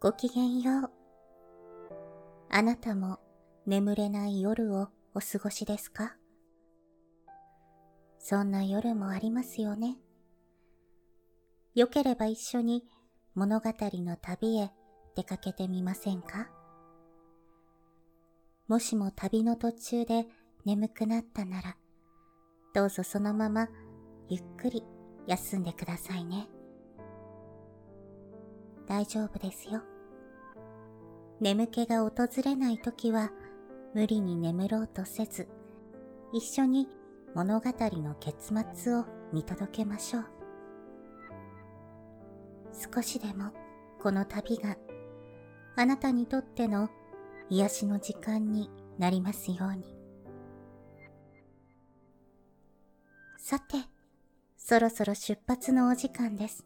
ごきげんよう。あなたも眠れない夜をお過ごしですか？そんな夜もありますよね。よければ一緒に物語の旅へ出かけてみませんか？もしも旅の途中で眠くなったなら、どうぞそのままゆっくり休んでくださいね。大丈夫ですよ。眠気が訪れないときは無理に眠ろうとせず、一緒に物語の結末を見届けましょう。少しでもこの旅があなたにとっての癒しの時間になりますように。さて、そろそろ出発のお時間です。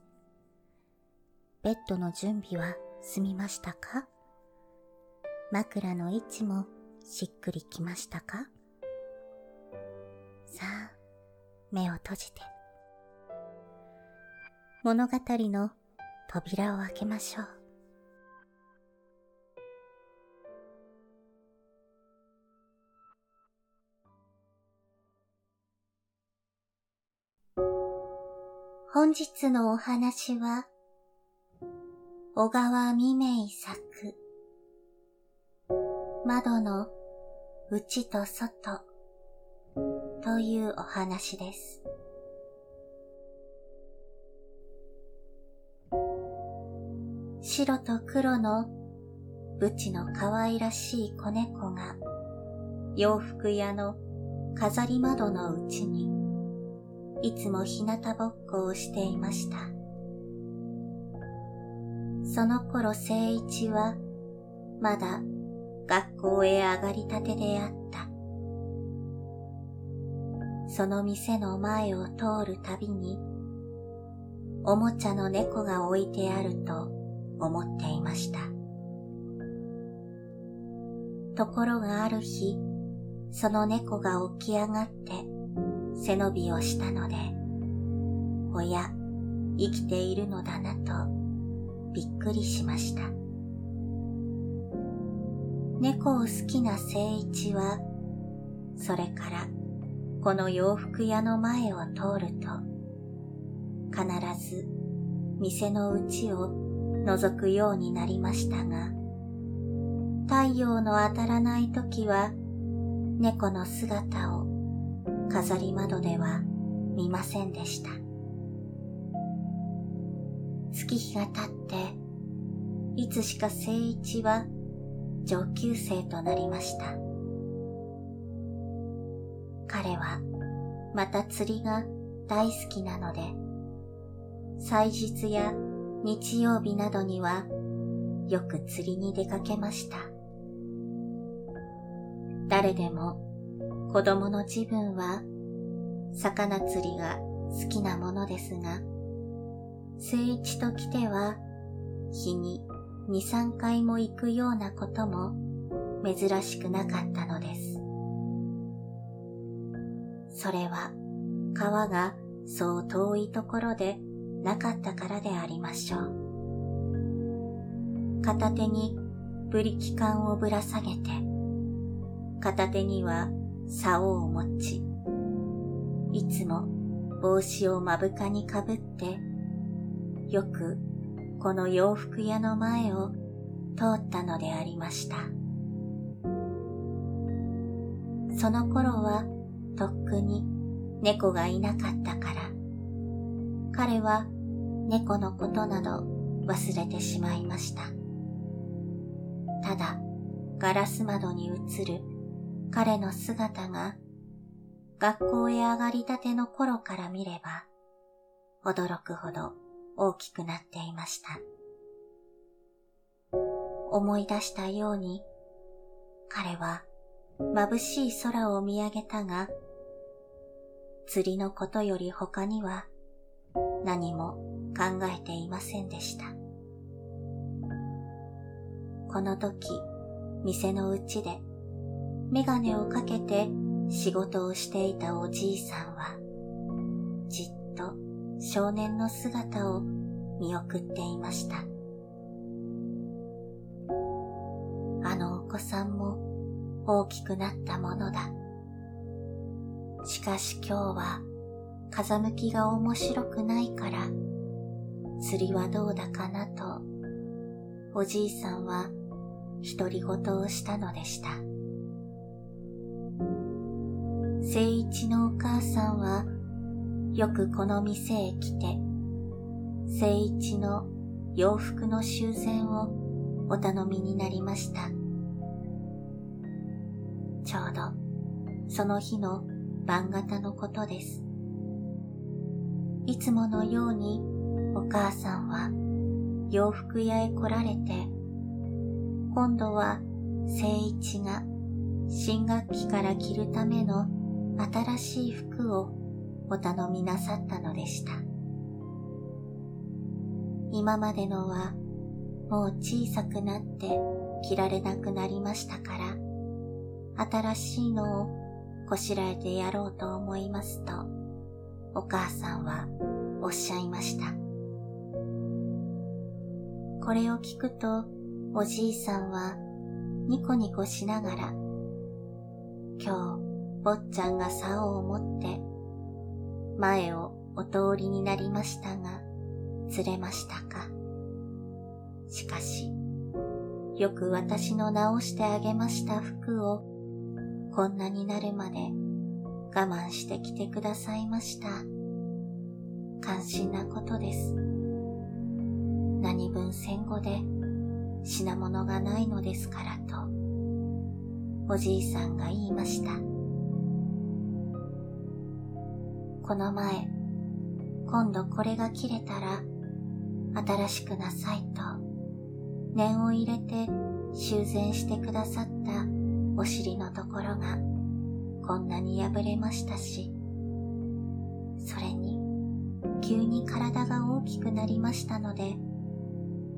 ベッドの準備は済みましたか？枕の位置もしっくりきましたか？さあ、目を閉じて。物語の扉を開けましょう。本日のお話は、小川未明作、窓の内と外というお話です。白と黒のブチの可愛らしい子猫が洋服屋の飾り窓のうちにいつも日向ぼっこをしていました。その頃聖一はまだ学校へ上がりたてであった。その店の前を通るたびにおもちゃの猫が置いてあると思っていました。ところがある日、その猫が起き上がって背伸びをしたので、おや、生きているのだなとびっくりしました。猫を好きな聖一は、それからこの洋服屋の前を通ると、必ず店の内を覗くようになりましたが、太陽の当たらない時は猫の姿を飾り窓では見ませんでした。月日が経って、いつしか聖一は上級生となりました。彼はまた釣りが大好きなので、祭日や日曜日などにはよく釣りに出かけました。誰でも子供の自分は魚釣りが好きなものですが、聖一と来ては日に二三回も行くようなことも珍しくなかったのです。それは川がそう遠いところでなかったからでありましょう。片手にブリキ缶をぶら下げて、片手には竿を持ち、いつも帽子を目深にかぶって、よくこの洋服屋の前を通ったのでありました。その頃はとっくに猫がいなかったから、彼は猫のことなど忘れてしまいました。ただ、ガラス窓に映る彼の姿が学校へ上がりたての頃から見れば驚くほど大きくなっていました。思い出したように彼は眩しい空を見上げたが釣りのことより他には何も考えていませんでした。この時、店のうちでメガネをかけて仕事をしていたおじいさんは、じっと少年の姿を見送っていました。あのお子さんも大きくなったものだ。しかし今日は風向きが面白くないから釣りはどうだかなとおじいさんは独り言をしたのでした。聖一のお母さんはよくこの店へ来て聖一の洋服の修繕をお頼みになりました。ちょうどその日の晩型のことです。いつものようにお母さんは洋服屋へ来られて、今度は聖一が新学期から着るための新しい服をお頼みなさったのでした。今までのはもう小さくなって着られなくなりましたから、新しいのをこしらえてやろうと思いますと、お母さんはおっしゃいました。これを聞くと、おじいさんはニコニコしながら、今日、坊ちゃんが竿を持って、前をお通りになりましたが、釣れましたか？しかし、よく私の直してあげました服をこんなになるまで我慢してきてくださいました。感心なことです。何分戦後で品物がないのですからと、おじいさんが言いました。この前、今度これが切れたら、新しくなさいと、念を入れて修繕してくださったお尻のところがこんなに破れましたし、それに急に体が大きくなりましたので、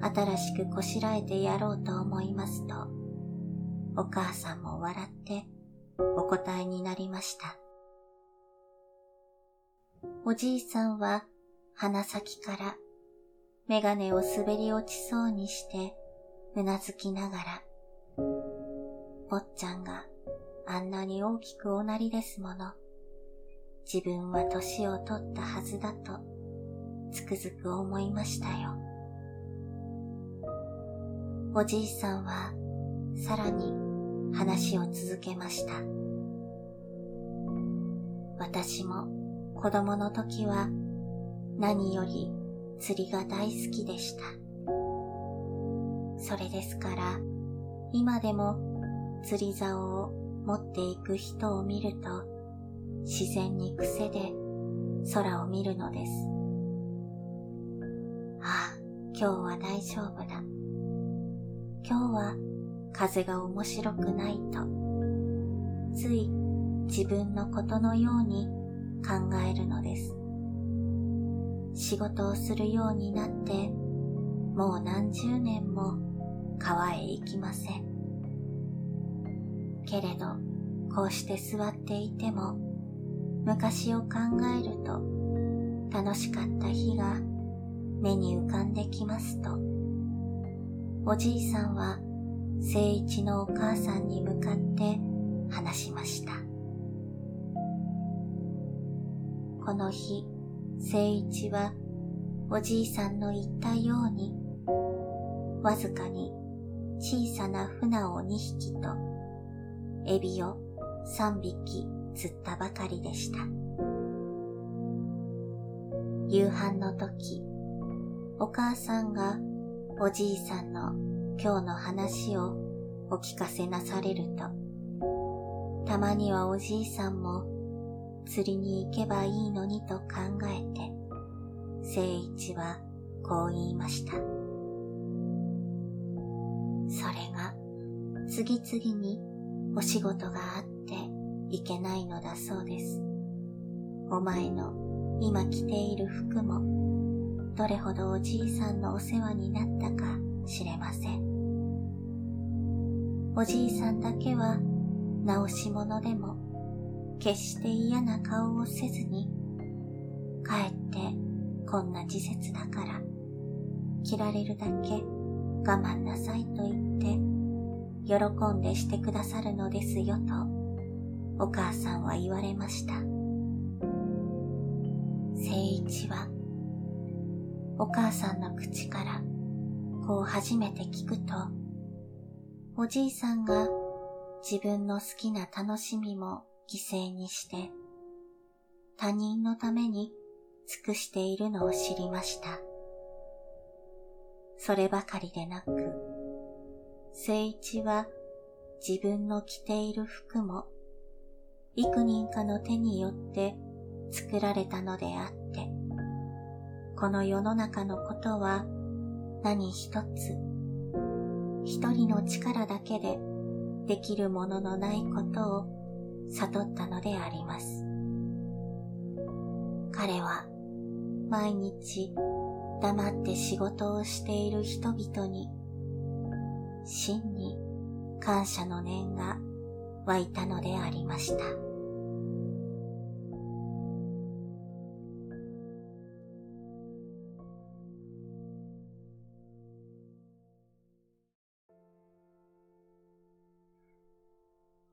新しくこしらえてやろうと思いますと、お母さんも笑ってお答えになりました。おじいさんは鼻先からメガネを滑り落ちそうにしてうなずきながら坊ちゃんがあんなに大きくおなりですもの。自分は年を取ったはずだとつくづく思いましたよ。おじいさんはさらに話を続けました。私も子供の時は何より釣りが大好きでした。それですから今でも釣り竿を持っていく人を見ると自然に癖で空を見るのです。ああ、今日は大丈夫だ。今日は風が面白くないと、つい自分のことのように考えるのです。仕事をするようになって、もう何十年も川へ行きません。けれど、こうして座っていても、昔を考えると、楽しかった日が目に浮かんできますと、おじいさんは聖一のお母さんに向かって話しました。この日、聖一はおじいさんの言ったように、わずかに小さな船を2匹とエビを3匹釣ったばかりでした。夕飯の時、お母さんがおじいさんの今日の話をお聞かせなされると、たまにはおじいさんも釣りに行けばいいのにと考えて、聖一はこう言いました。それが次々にお仕事があっていけないのだそうです。お前の今着ている服もどれほどおじいさんのお世話になったか知れません。おじいさんだけは直し物でも決して嫌な顔をせずに帰ってこんな時節だから、着られるだけ我慢なさいと言って、喜んでしてくださるのですよと、お母さんは言われました。聖一は、お母さんの口からこう初めて聞くと、おじいさんが自分の好きな楽しみも犠牲にして、他人のために尽くしているのを知りました。そればかりでなく、聖一は自分の着ている服も幾人かの手によって作られたのであって、この世の中のことは何一つ、一人の力だけでできるもののないことを悟ったのであります。彼は毎日黙って仕事をしている人々に真に感謝の念が湧いたのでありました。